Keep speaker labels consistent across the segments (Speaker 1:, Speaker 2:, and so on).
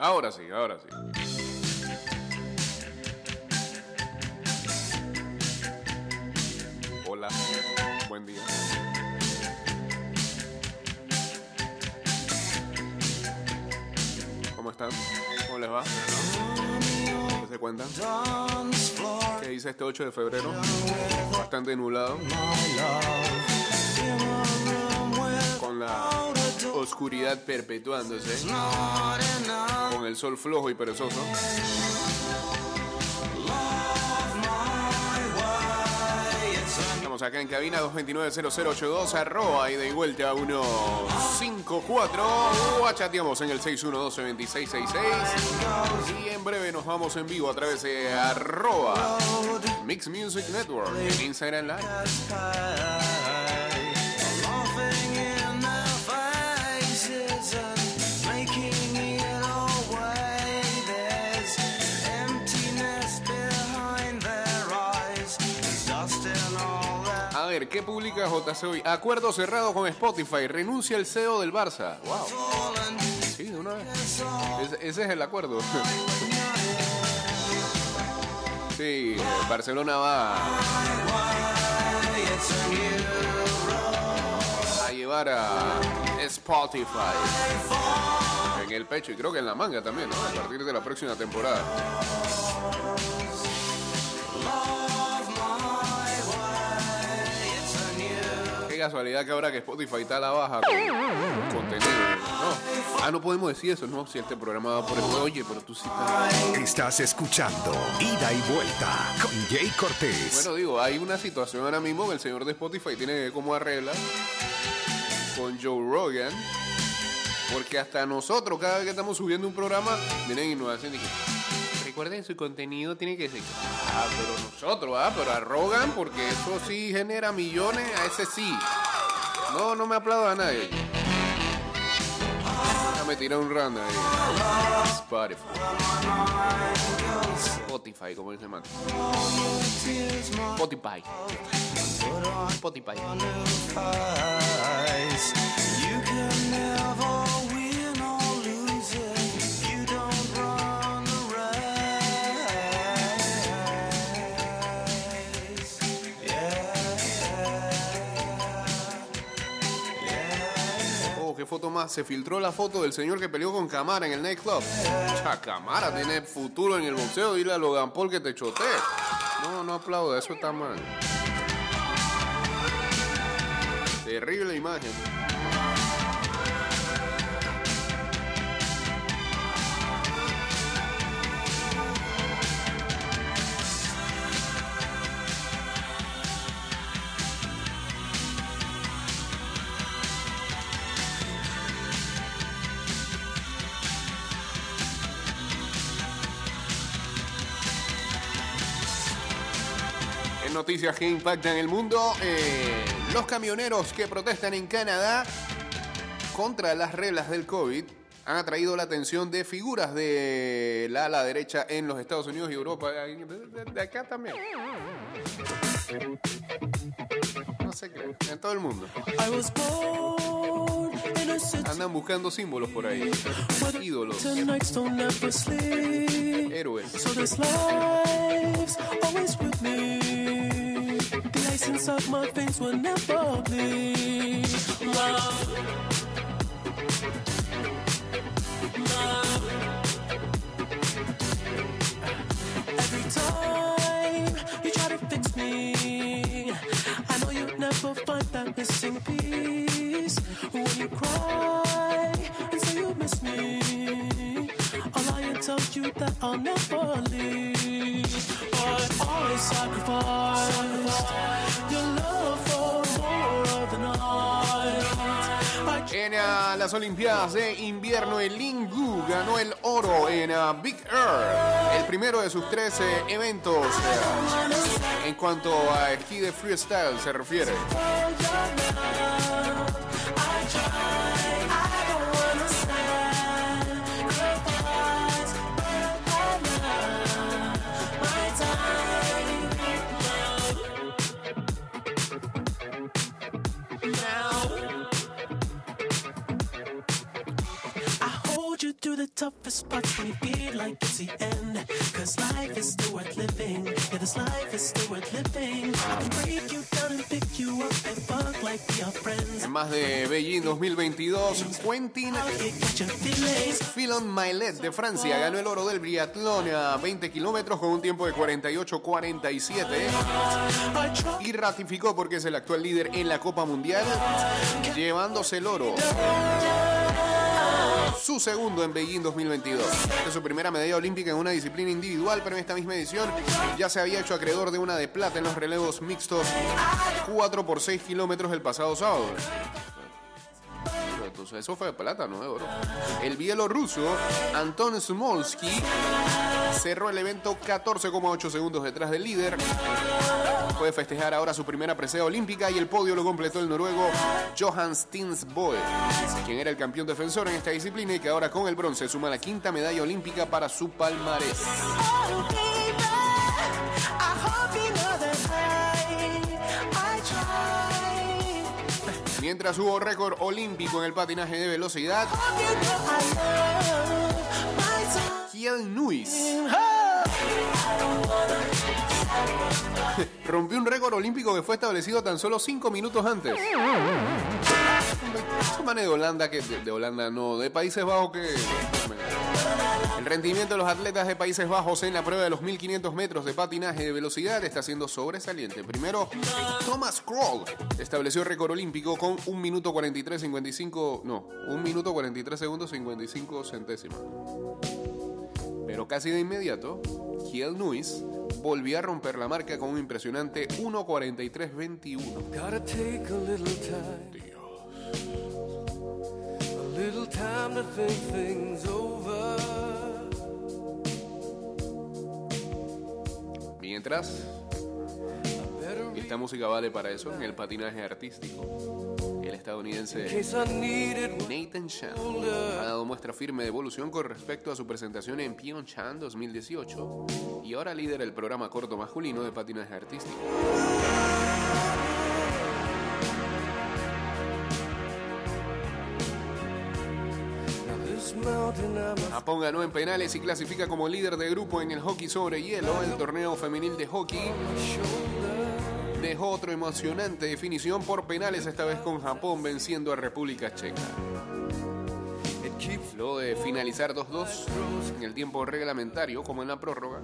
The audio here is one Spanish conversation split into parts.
Speaker 1: Ahora sí, ahora sí. Hola, buen día. ¿Cómo están? ¿Cómo les va? ¿Qué se cuentan? ¿Qué dice este 8 de febrero? Bastante nublado. Con la oscuridad perpetuándose. Con el sol flojo y perezoso. Estamos acá en cabina 229-0082, arroba y de vuelta a 154. O chateamos en el 612-2666. Y en breve nos vamos en vivo a través de arroba Mix Music Network en Instagram Live. ¿Qué publica JC hoy? Acuerdo cerrado con Spotify. Renuncia el CEO del Barça. Wow. Sí, de una vez. Ese, ese es el acuerdo. Sí, Barcelona va a llevar a Spotify en el pecho y creo que en la manga también, ¿no? A partir de la próxima temporada. Qué casualidad que ahora que Spotify está a la baja con contenido. No. Ah, no podemos decir eso, no. Si este programa va por el oye, pero tú sí estás.
Speaker 2: Estás escuchando Ida y Vuelta con Jay Cortés.
Speaker 1: Bueno, digo, hay una situación ahora mismo que el señor de Spotify tiene como arregla con Joe Rogan. Porque hasta nosotros, cada vez que estamos subiendo un programa, vienen y nos Recuerden, su contenido tiene que ser. Ah, pero nosotros, ah, pero a Rogan, porque eso sí genera millones, a ese sí. No, no me aplaudo a nadie. Déjame tirar un random ahí. Spotify. Spotify, como dice man. Spotify. Spotify. Oh, qué foto más. Se filtró la foto del señor que peleó con Camara en el nightclub. Cha, Camara tiene futuro en el boxeo. Dile a Logan Paul que te chote. No, no aplaudo, eso está mal. Terrible imagen. Noticias que impactan el mundo, eh, los camioneros que protestan en Canadá contra las reglas del COVID han atraído la atención de figuras de la ala derecha en los Estados Unidos y Europa, de, acá también. No sé qué, en todo el mundo. Andan buscando símbolos por ahí, ídolos, héroes.
Speaker 3: Inside my face will never bleed. Love. Love. Every time you try to fix me, I know you'll never find that missing piece. When you cry and say you miss me, I'll lie you that I'll never leave. But always sacrifice
Speaker 1: En las Olimpiadas de Invierno, el Lingu ganó el oro en ah, Big Air, el primero de sus 13 eventos eh, en cuanto a esquí de freestyle se refiere.
Speaker 3: Toughest parts when you feel like it's the end. Cause life is still worth living. Yeah, this life is still worth living. I can break you down and pick you up and fuck like we are friends.
Speaker 1: En más de Beijing 2022, Quentin. Fillon Maillet de Francia ganó el oro del biatlón a 20 kilómetros con un tiempo de 48-47
Speaker 3: I try.
Speaker 1: y ratificó porque es el actual líder en la Copa Mundial, llevándose el oro. Su segundo en Beijing 2022. Esta es su primera medalla olímpica en una disciplina individual, pero en esta misma edición ya se había hecho acreedor de una de plata en los relevos mixtos 4 por 6 kilómetros el pasado sábado. Entonces eso fue de plata, no de oro. El bielorruso Anton Smolsky cerró el evento 14,8 segundos detrás del líder. Puede festejar ahora su primera presea olímpica y el podio lo completó el noruego Johan Stinsboe, quien era el campeón defensor en esta disciplina y que ahora con el bronce suma la quinta medalla olímpica para su palmarés. Mientras hubo récord olímpico en el patinaje de velocidad. Kiel Nuis rompió un récord olímpico que fue establecido tan solo 5 minutos antes. Ese man es de Holanda, que de, de Holanda no, de Países Bajos que... El rendimiento de los atletas de Países Bajos en la prueba de los 1500 metros de patinaje de velocidad está siendo sobresaliente. Primero, Thomas Kroll estableció récord olímpico con 1 minuto 43, 55... No, 1 minuto 43 segundos 55 centésimas. Pero casi de inmediato, Kiel Nuis volvió a romper la marca con un impresionante 1.43.21.
Speaker 4: Gotta take a little time. A little time to think things over.
Speaker 1: Mientras, esta música vale para eso en el patinaje artístico. Estadounidense Nathan Chan ha dado muestra firme de evolución con respecto a su presentación en Pyeongchang 2018 y ahora lidera el programa corto masculino de patinaje artístico. Japón ganó en penales y clasifica como líder de grupo en el hockey sobre hielo. El torneo femenil de hockey dejó otra emocionante definición por penales, esta vez con Japón venciendo a República Checa. Luego de finalizar 2-2 en el tiempo reglamentario, como en la prórroga,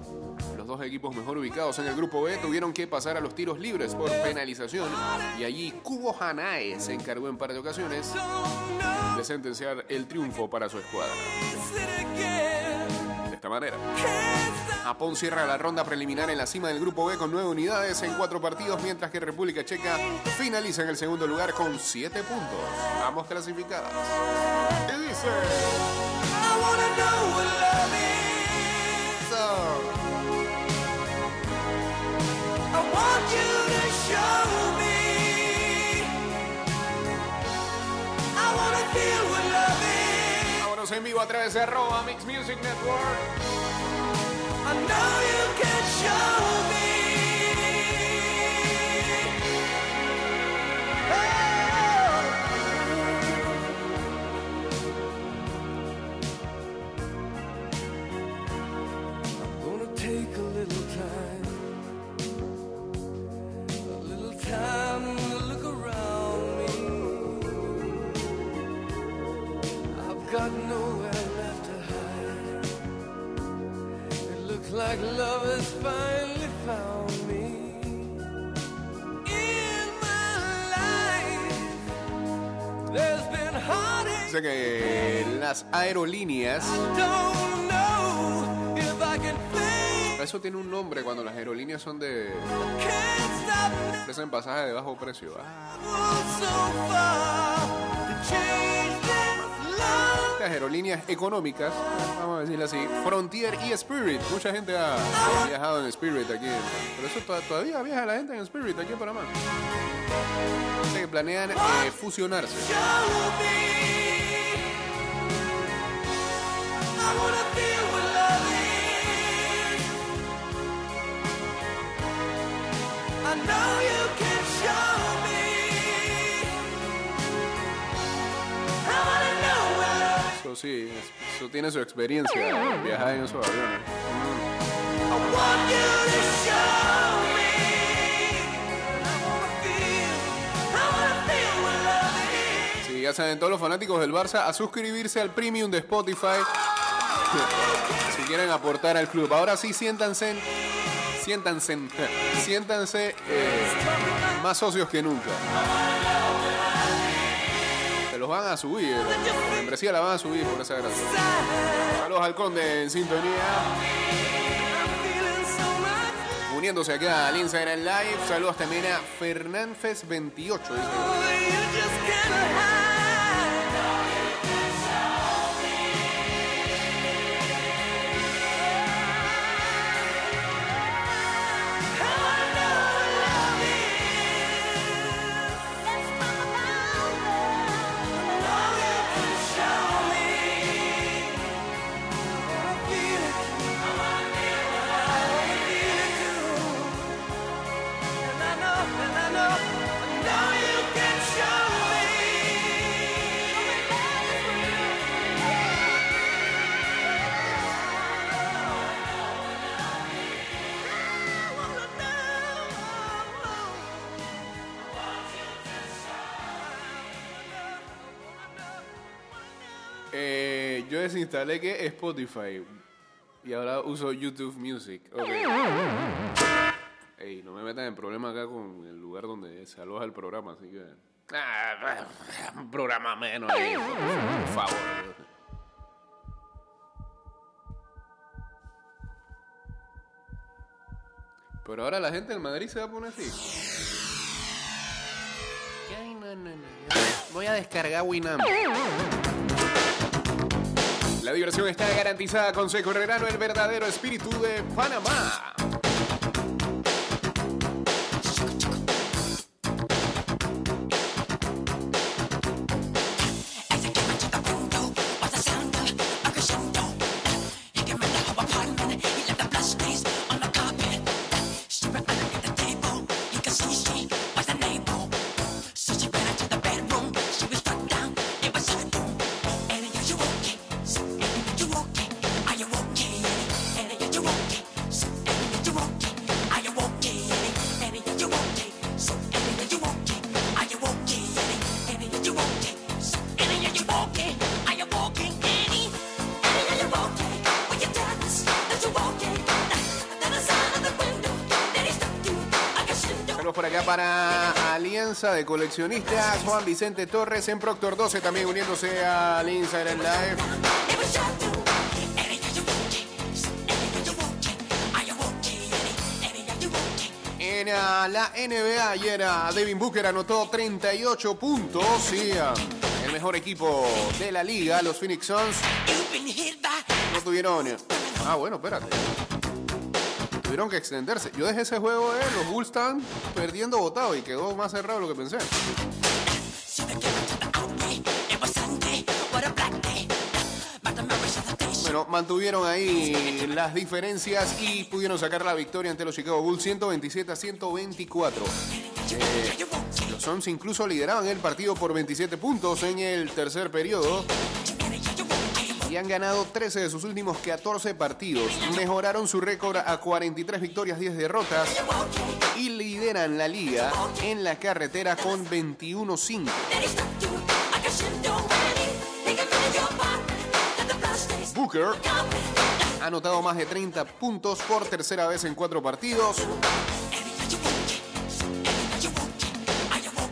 Speaker 1: los dos equipos mejor ubicados en el grupo B tuvieron que pasar a los tiros libres por penalización y allí Kubo Hanae se encargó en par de ocasiones de sentenciar el triunfo para su escuadra. De esta manera. Japón cierra la ronda preliminar en la cima del grupo B con nueve unidades en cuatro partidos, mientras que República Checa finaliza en el segundo lugar con siete puntos. Ambos clasificadas. ¿Qué dice? En vivo a través de arroba Mix Music Network.
Speaker 4: I know you can show me. Like love has finally found me. In my life, there's been heartache.
Speaker 1: Dice que las aerolíneas,
Speaker 4: Don't know if I can
Speaker 1: eso tiene un nombre cuando las aerolíneas son de ofrecen pasajes de bajo precio. Ah, Estas aerolíneas económicas, vamos a decirlo así, Frontier y Spirit. Mucha gente ha viajado en Spirit aquí. Pero eso to- todavía viaja la gente en Spirit aquí en Panamá. Dice que planean eh, fusionarse. Eso sí, es- eso tiene su experiencia, viajar en esos aviones. Sí, ya saben todos los fanáticos del Barça a suscribirse al premium de Spotify si quieren aportar al club. Ahora sí, siéntanse, siéntanse, siéntanse eh, más socios que nunca. Se los van a subir, la membresía la van a subir por esa gracia. Saludos al Conde en sintonía. Uniéndose acá al Instagram Live. Saludos también a Fernanfes28. Desinstalé que Spotify y ahora uso YouTube Music. Ok. Ey, no me metan en problemas acá con el lugar donde se aloja el programa, así que. Ah, programa menos por favor. Pero ahora la gente del Madrid se va a poner así. Voy a descargar Winamp. La diversión está garantizada con Seco Herrerano, el verdadero espíritu de Panamá. De Coleccionistas, Juan Vicente Torres en Proctor 12, también uniéndose al Instagram Live. En ah, la NBA ayer ah, Devin Booker anotó 38 puntos y el mejor equipo de la liga, los Phoenix Suns, no tuvieron... Ah, bueno, espérate. Tuvieron que extenderse. Yo dejé ese juego, eh, los Bulls están perdiendo votado y quedó más cerrado de lo que pensé. Bueno, mantuvieron ahí las diferencias y pudieron sacar la victoria ante los Chicago Bulls 127 a 124. Eh, los Suns incluso lideraban el partido por 27 puntos en el tercer periodo han ganado 13 de sus últimos 14 partidos. Mejoraron su récord a 43 victorias, 10 derrotas y lideran la liga en la carretera con 21-5. Booker ha anotado más de 30 puntos por tercera vez en cuatro partidos.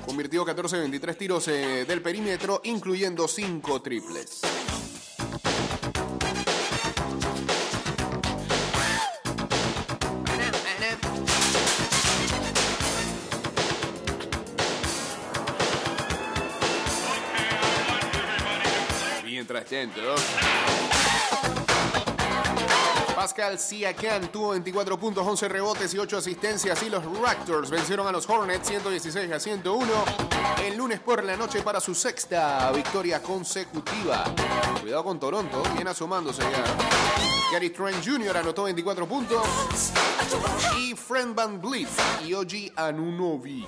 Speaker 1: Convirtió 14 de 23 tiros eh, del perímetro, incluyendo 5 triples. Pascal Siakam tuvo 24 puntos, 11 rebotes y 8 asistencias y los Raptors vencieron a los Hornets 116 a 101 el lunes por la noche para su sexta victoria consecutiva. Cuidado con Toronto, viene asomándose ya. Gary Trent Jr. anotó 24 puntos y Fred Van Vliet y OG Anunobi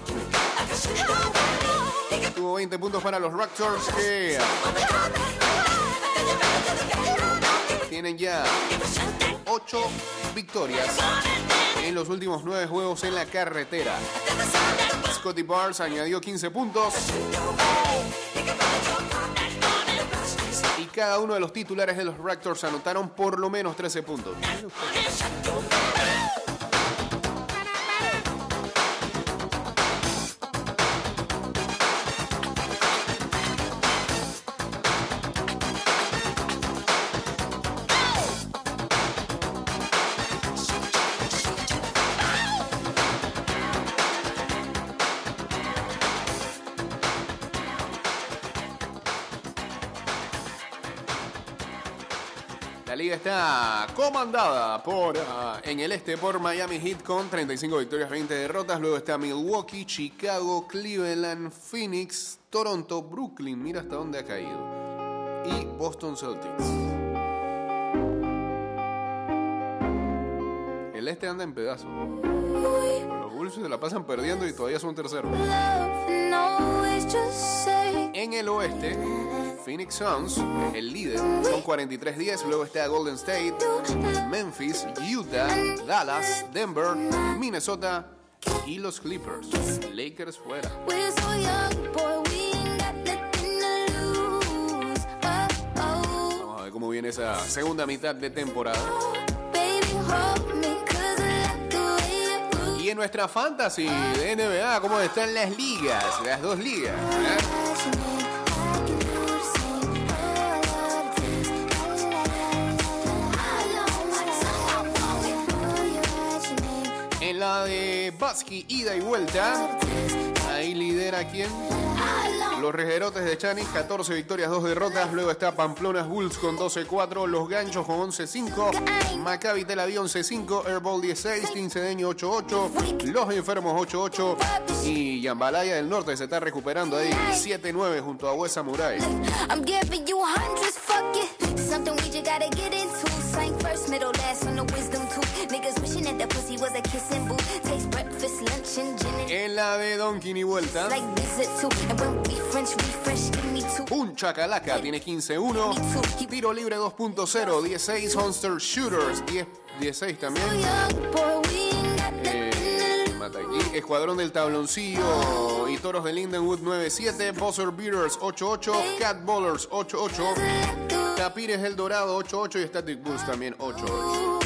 Speaker 1: tuvo 20 puntos para los Raptors que tienen ya 8 victorias en los últimos 9 juegos en la carretera. Scotty Barnes añadió 15 puntos. Y cada uno de los titulares de los Raptors anotaron por lo menos 13 puntos. Está comandada por ah, en el este por Miami Heat con 35 victorias, 20 derrotas. Luego está Milwaukee, Chicago, Cleveland, Phoenix, Toronto, Brooklyn. Mira hasta dónde ha caído. Y Boston Celtics. El este anda en pedazos. Los Bulls se la pasan perdiendo y todavía son terceros. En el oeste, Phoenix Suns, el líder, son 43-10. Luego está Golden State, Memphis, Utah, Dallas, Denver, Minnesota y los Clippers. Lakers fuera. Vamos a ver cómo viene esa segunda mitad de temporada. Y en nuestra fantasy de NBA, ¿cómo están las ligas? Las dos ligas. ¿eh? De Basky, ida y vuelta. Ahí lidera quién? Los rejerotes de Chanis, 14 victorias, 2 derrotas. Luego está Pamplonas Bulls con 12-4. Los Ganchos con 11-5. Maccabi Tel Aviv 11-5. Airball 16. Tincedeño 8-8. Los Enfermos 8-8. Y Yambalaya del Norte se está recuperando ahí 7-9 junto a Huesa Muray.
Speaker 5: I'm giving you hundreds, fuck it. Something we just gotta get into. Sang first, middle, last on the wisdom tooth. Niggas wishing that the pussy was a kissing booth. Taste breakfast, lunch, and gin and
Speaker 1: En la de Donkin y vuelta.
Speaker 5: like visit too. And when we French refresh, give me two.
Speaker 1: Un Chacalaca tiene 15-1. Tiro libre 2.0, 16. Honster Shooters 10, 16 también. Eh, mata aquí. Escuadrón del Tabloncillo y Toros de Lindenwood 9-7. Buzzer Beaters 8-8. Cat Bowlers 8-8.
Speaker 5: Lose.
Speaker 1: Tapires El Dorado 8-8 y Static Boost también 8-8.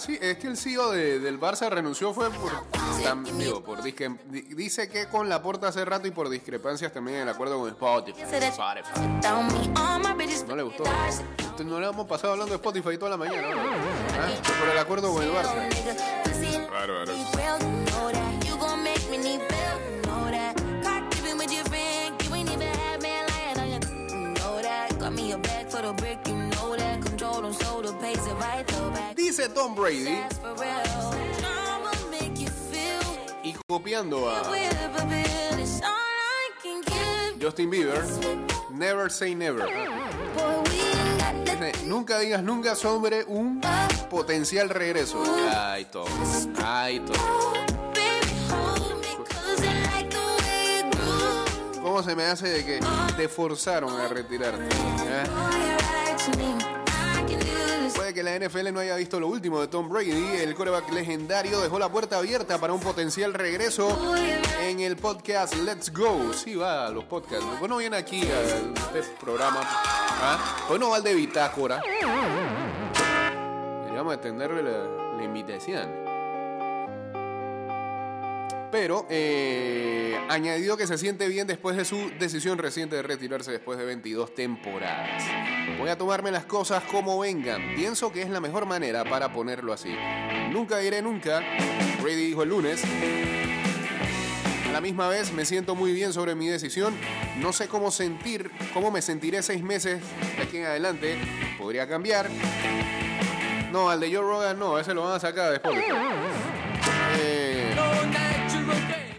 Speaker 1: Sí, es que el CEO de- del Barça renunció fue por, tam- digo, por disque- di- dice que con la porta hace rato y por discrepancias también en el acuerdo con Spotify. No le gustó. No le hemos pasado hablando de Spotify toda la mañana. ¿no? ¿Ah? Por el acuerdo con el Barça. Bárbaro.
Speaker 5: Got me a bag for the brick, you know that. Control it right.
Speaker 1: Dice Tom Brady y copiando a. Justin Bieber, Never Say Never. Nunca digas nunca sobre un potencial regreso. Ay, todo. Ay,
Speaker 5: groove.
Speaker 1: ¿Cómo se me hace de que te forzaron a retirarte? ¿Eh? Que la NFL no haya visto lo último de Tom Brady. El coreback legendario dejó la puerta abierta para un potencial regreso en el podcast Let's Go. Sí, va a los podcasts. Pues no viene aquí al este programa. ¿Ah? Pues no va al de Bitácora. Deberíamos extenderle la, la invitación. Pero eh, añadió que se siente bien después de su decisión reciente de retirarse después de 22 temporadas. Voy a tomarme las cosas como vengan. Pienso que es la mejor manera para ponerlo así. Nunca diré nunca, Brady dijo el lunes. A la misma vez me siento muy bien sobre mi decisión. No sé cómo sentir, cómo me sentiré seis meses de aquí en adelante. Podría cambiar. No, al de Joe Rogan no, ese lo van a sacar después.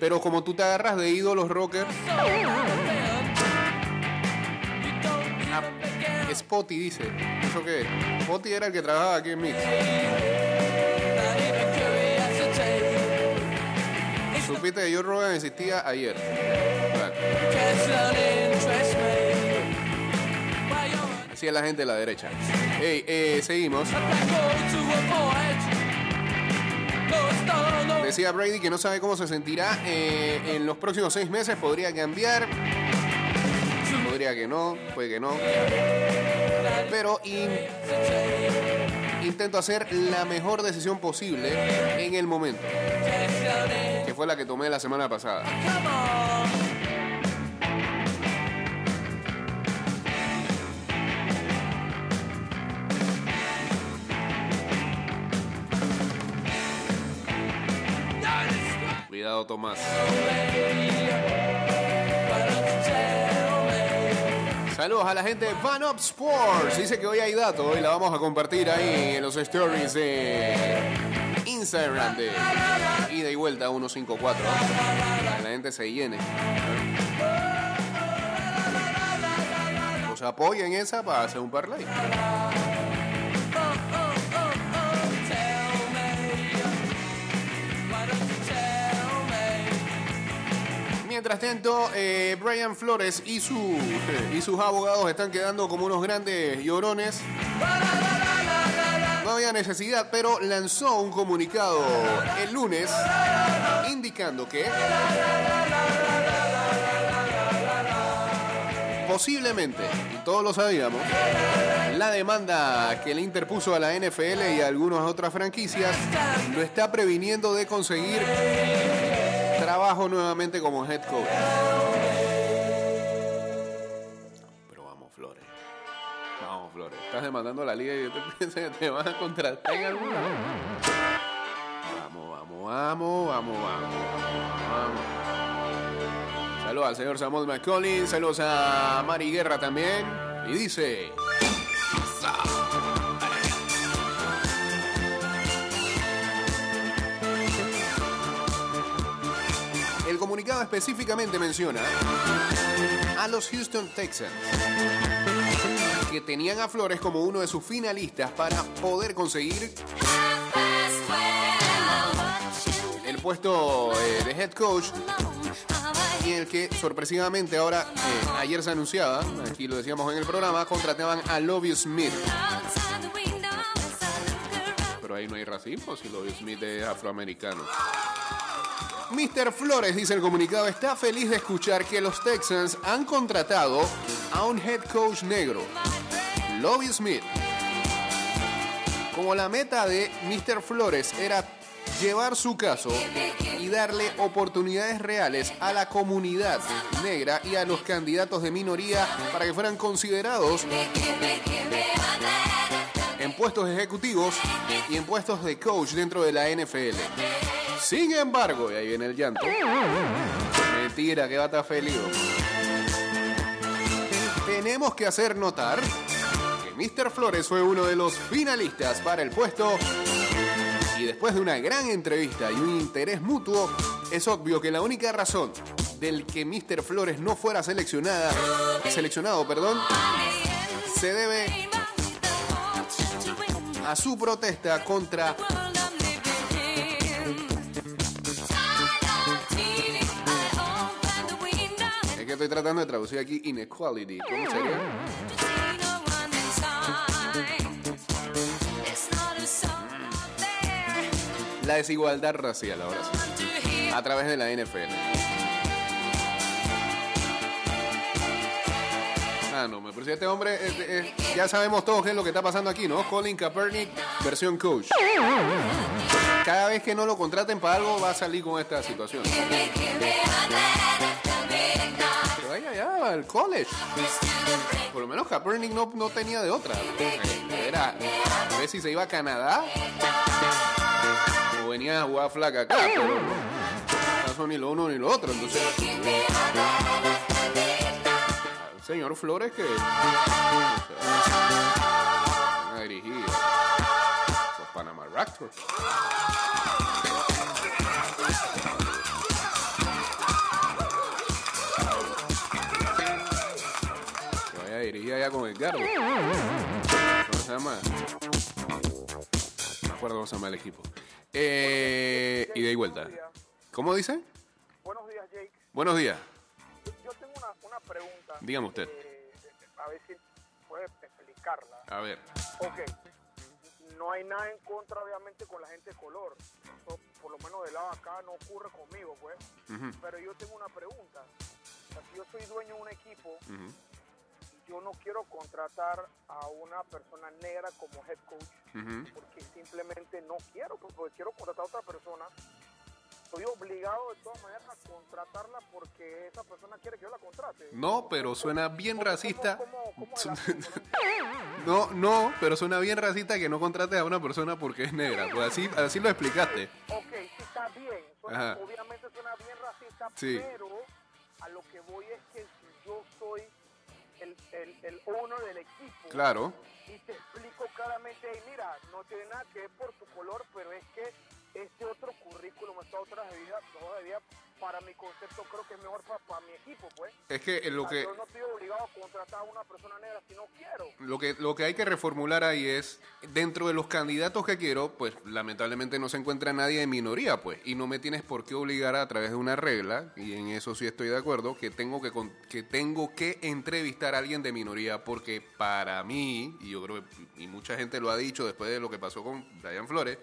Speaker 1: Pero como tú te agarras de ídolos rockers, Spotty dice. ¿Eso qué es? Spotty era el que trabajaba aquí en Mix. Supiste que Joe Rogan existía ayer. Así es la gente de la derecha. Hey, eh, seguimos. Decía Brady que no sabe cómo se sentirá eh, en los próximos seis meses. Podría cambiar. Podría que no, puede que no. Pero in- intento hacer la mejor decisión posible en el momento. Que fue la que tomé la semana pasada. Tomás. Saludos a la gente de Van Up Sports. Dice que hoy hay datos y la vamos a compartir ahí en los stories de Instagram de ida y vuelta 154. Para que la gente se llene. Pues apoyen esa para hacer un parlay. Mientras eh, Brian Flores y, su, y sus abogados están quedando como unos grandes llorones. No había necesidad, pero lanzó un comunicado el lunes indicando que posiblemente, y todos lo sabíamos, la demanda que le interpuso a la NFL y a algunas otras franquicias lo está previniendo de conseguir trabajo nuevamente como head coach. Pero vamos, Flores. Vamos, Flores. Estás demandando la liga y yo te pienso que te van a contratar en alguna. Vamos, vamos, vamos, vamos, vamos. vamos. Saludos al señor Samuel McCollin, saludos a Mari Guerra también. Y dice... específicamente menciona a los Houston Texans que tenían a Flores como uno de sus finalistas para poder conseguir el puesto eh, de head coach y el que sorpresivamente ahora, eh, ayer se anunciaba, aquí lo decíamos en el programa, contrataban a Lovie Smith. Pero ahí no hay racismo si Lovie Smith es afroamericano. Mr. Flores, dice el comunicado, está feliz de escuchar que los Texans han contratado a un head coach negro, Lovie Smith. Como la meta de Mr. Flores era llevar su caso y darle oportunidades reales a la comunidad negra y a los candidatos de minoría para que fueran considerados en puestos ejecutivos y en puestos de coach dentro de la NFL. Sin embargo, y ahí viene el llanto. Mentira, que va a estar feliz. Tenemos que hacer notar que Mr. Flores fue uno de los finalistas para el puesto y después de una gran entrevista y un interés mutuo, es obvio que la única razón del que Mr. Flores no fuera seleccionada, seleccionado, perdón, se debe a su protesta contra estoy tratando de traducir aquí inequality. ¿Cómo sería? La desigualdad racial ahora sí. A través de la NFL. Ah, no, me parece este hombre, eh, eh, ya sabemos todos qué es lo que está pasando aquí, ¿no? Colin Kaepernick, versión coach. Cada vez que no lo contraten para algo va a salir con esta situación. Vaya allá, al college. Por lo menos Kaepernick no, no tenía de otra. Era a ver si se iba a Canadá o venía a jugar flaca acá. No son ni lo uno ni lo otro. Entonces, al señor Flores que dirigir los Panama Raptors. Allá con Edgardo. ¿Cómo se llama? No me acuerdo cómo se llama el equipo. Eh, y de ahí vuelta. ¿Cómo dicen?
Speaker 6: Buenos días, Jake.
Speaker 1: Buenos días.
Speaker 6: Yo tengo una, una pregunta.
Speaker 1: Dígame usted.
Speaker 6: eh, a ver si puede explicarla.
Speaker 1: A ver.
Speaker 6: Ok. No hay nada en contra, obviamente, con la gente de color. Eso, por lo menos del lado acá, no ocurre conmigo, pues.
Speaker 1: Ujú,
Speaker 6: Pero yo tengo una pregunta. O sea, si yo soy dueño de un equipo,
Speaker 1: ujú,
Speaker 6: yo no quiero contratar a una persona negra como head coach porque simplemente no quiero, pues, porque quiero contratar a otra persona. Estoy obligado de todas maneras a contratarla porque esa persona quiere que yo la contrate.
Speaker 1: No, pero suena bien
Speaker 6: ¿Cómo-
Speaker 1: racista.
Speaker 6: cómo- cómo?
Speaker 1: No, no, pero suena bien racista que no contrates a una persona porque es negra. Pues así, así lo explicaste.
Speaker 6: Ok, sí está bien. Suena- obviamente suena bien racista,
Speaker 1: Sí.
Speaker 6: pero a lo que voy es que si yo soy el, el, el owner del equipo
Speaker 1: Claro.
Speaker 6: y te explico claramente, "Hey, mira, no tiene nada que ver por tu color, pero es que este otro currículum, esta otra vida, de vida, para mi concepto creo que es mejor para, para mi equipo, pues.
Speaker 1: Es que lo
Speaker 6: O sea,
Speaker 1: que
Speaker 6: Yo no estoy obligado a contratar a una persona negra si no quiero.
Speaker 1: lo que lo que hay que reformular ahí es dentro de los candidatos que quiero, pues lamentablemente no se encuentra nadie de minoría, pues, y no me tienes por qué obligar a través de una regla y en eso sí estoy de acuerdo que tengo que con- que tengo que entrevistar a alguien de minoría porque para mí y yo creo que y mucha gente lo ha dicho después de lo que pasó con Brian Flores,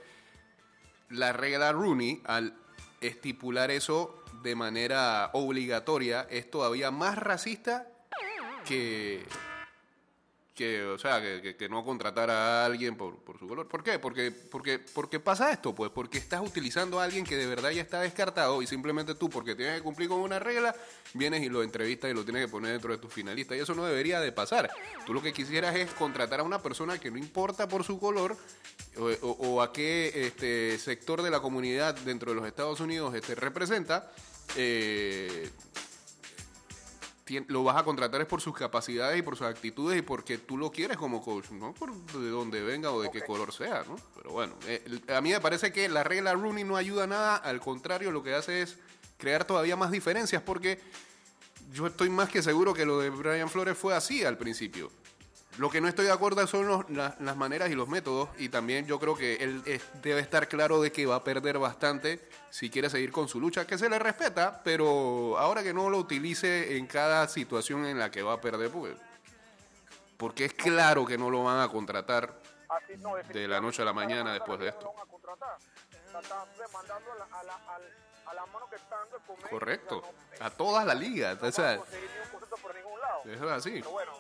Speaker 1: la regla Rooney, al estipular eso de manera obligatoria, es todavía más racista que, que o sea, que, que- no contratar a alguien por, por su color. ¿Por qué? Porque, porque, porque pasa esto, pues, porque estás utilizando a alguien que de verdad ya está descartado y simplemente tú, porque tienes que cumplir con una regla, vienes y lo entrevistas y lo tienes que poner dentro de tus finalistas. Y eso no debería de pasar. Tú lo que quisieras es contratar a una persona que no importa por su color o, o- a qué este, sector de la comunidad dentro de los Estados Unidos este, representa, eh, lo vas a contratar es por sus capacidades y por sus actitudes y porque tú lo quieres como coach, no por de dónde venga o de qué color sea, ¿no? Pero bueno, eh, a mí me parece que la regla Rooney no ayuda a nada, al contrario, lo que hace es crear todavía más diferencias porque yo estoy más que seguro que lo de Brian Flores fue así al principio. Lo que no estoy de acuerdo son los- la- las maneras y los métodos y también yo creo que él es- debe estar claro de que va a perder bastante si quiere seguir con su lucha, que se le respeta, pero ahora que no lo utilice en cada situación en la que va a perder, porque, porque es claro que no lo van a contratar.
Speaker 6: Así, no,
Speaker 1: De la noche a la mañana después de esto.
Speaker 6: No van a contratar. O sea, están demandando a la, a la, al- a la mano que están.
Speaker 1: Correcto.
Speaker 6: O sea, no-
Speaker 1: A todas las ligas.
Speaker 6: no
Speaker 1: o sea,
Speaker 6: van a conseguir ni un concepto por ningún lado.
Speaker 1: eso es así.
Speaker 6: Pero bueno,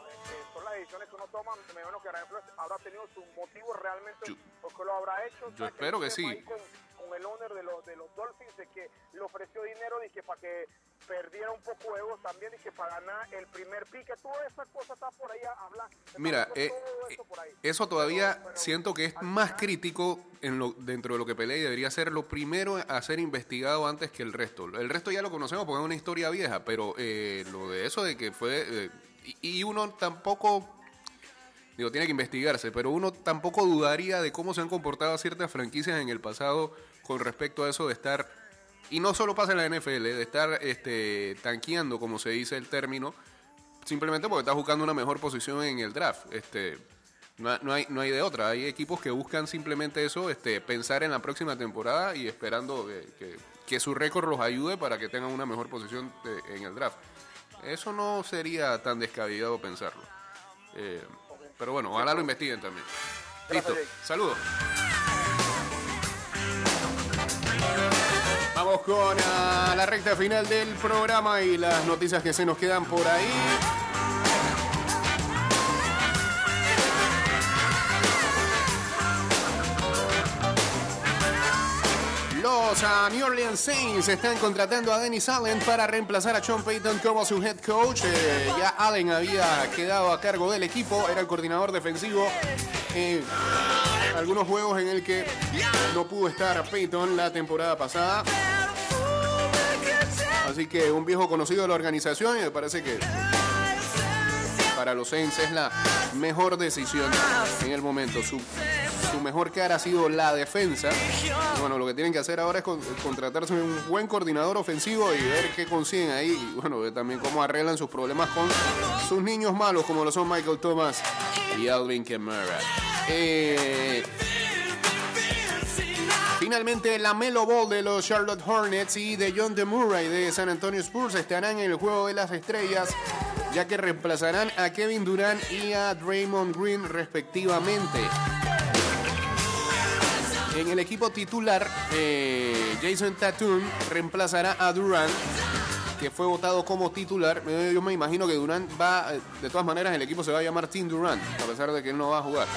Speaker 6: son las decisiones que uno toma. Me imagino que Brian Flores habrá tenido su motivo realmente
Speaker 1: Yo-
Speaker 6: por qué lo habrá hecho.
Speaker 1: yo espero que sí.
Speaker 6: Con, con el owner de los, de los Dolphins, de que le ofreció dinero que para que perdiera un poco de ego también y que para ganar el primer pique, toda esa cosa está por ahí a hablar.
Speaker 1: Mira, eh,
Speaker 6: todo eso
Speaker 1: todavía
Speaker 6: Pero- pero
Speaker 1: siento que es más
Speaker 6: final-
Speaker 1: crítico en lo, dentro de lo que pelea y debería ser lo primero a ser investigado antes que el resto. El resto ya lo conocemos porque es una historia vieja, pero eh, lo de eso de que fue... eh, y, y uno tampoco... Digo, tiene que investigarse, pero uno tampoco dudaría de cómo se han comportado ciertas franquicias en el pasado con respecto a eso de estar... Y no solo pasa en la NFL, de estar este, tanqueando, como se dice el término, simplemente porque estás buscando una mejor posición en el draft. Este, no, no hay, no hay de otra. Hay equipos que buscan simplemente eso, este, pensar en la próxima temporada y esperando que, que- que su récord los ayude para que tengan una mejor posición de- en el draft. Eso no sería tan descabellado pensarlo. Eh, pero bueno, ojalá lo investiguen también. Listo. Saludos. Con ah, la recta final del programa y las noticias que se nos quedan por ahí. Los ah, New Orleans Saints están contratando a Dennis Allen para reemplazar a Sean Payton como su head coach. Eh, ya Allen había quedado a cargo del equipo, era el coordinador defensivo. en algunos juegos en el que no pudo estar Payton la temporada pasada. Así que un viejo conocido de la organización y me parece que para los Saints es la mejor decisión en el momento. Su su mejor cara ha sido la defensa. Bueno, lo que tienen que hacer ahora es con- contratarse un buen coordinador ofensivo y ver qué consiguen ahí. Y bueno, también cómo arreglan sus problemas con sus niños malos, como lo son Michael Thomas y Alvin Kamara. Eh, Finalmente, la Melo Ball de los Charlotte Hornets y de John de Murray de San Antonio Spurs estarán en el juego de las estrellas, ya que reemplazarán a Kevin Durant y a Draymond Green respectivamente. En el equipo titular, eh, Jason Tatum reemplazará a Durant, que fue votado como titular. Eh, Yo me imagino que Durant va, eh, de todas maneras, el equipo se va a llamar Team Durant, a pesar de que él no va a jugar.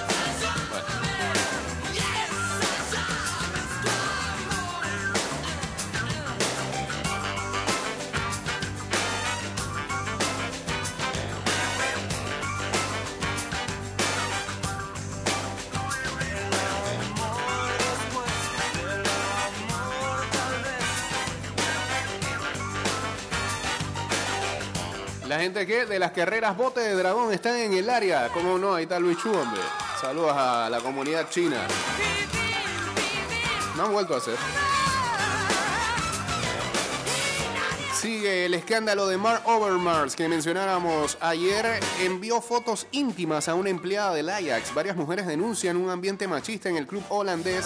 Speaker 1: Gente que de las carreras bote de dragón están en el área. ¿Cómo no? Ahí está Luis Chu, hombre. Saludos a la comunidad china. No han vuelto a hacer. Sigue el escándalo de Mark Overmars que mencionáramos ayer. Envió fotos íntimas a una empleada del Ajax. Varias mujeres denuncian un ambiente machista en el club holandés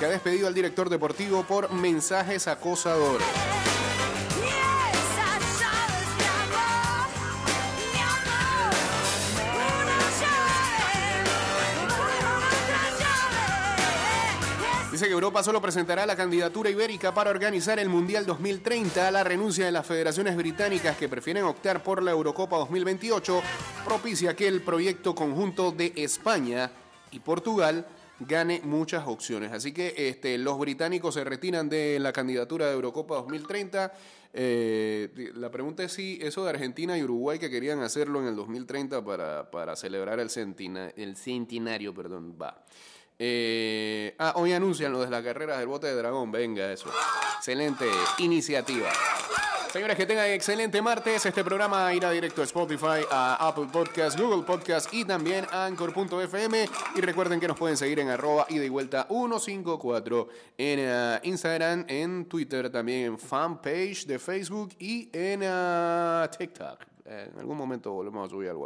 Speaker 1: que ha despedido al director deportivo por mensajes acosadores. Dice que Europa solo presentará la candidatura ibérica para organizar el Mundial 2030. La renuncia de las federaciones británicas que prefieren optar por la Eurocopa 2028 propicia que el proyecto conjunto de España y Portugal gane muchas opciones. Así que este, los británicos se retiran de la candidatura de Eurocopa 2030. Eh, la pregunta es si eso de Argentina y Uruguay que querían hacerlo en el 2030 para, para celebrar el, centina- el centenario, perdón, va. Eh, ah, hoy anuncian lo de las carreras del bote de dragón. Venga, eso. Excelente iniciativa. Señores, que tengan excelente martes. Este programa irá directo a Spotify, a Apple Podcast, Google Podcast y también a Anchor.fm. Y recuerden que nos pueden seguir en arroba y vuelta 154 en ah, Instagram, en Twitter, también en fanpage de Facebook y en ah, TikTok. Eh, en algún momento volvemos a subir algo.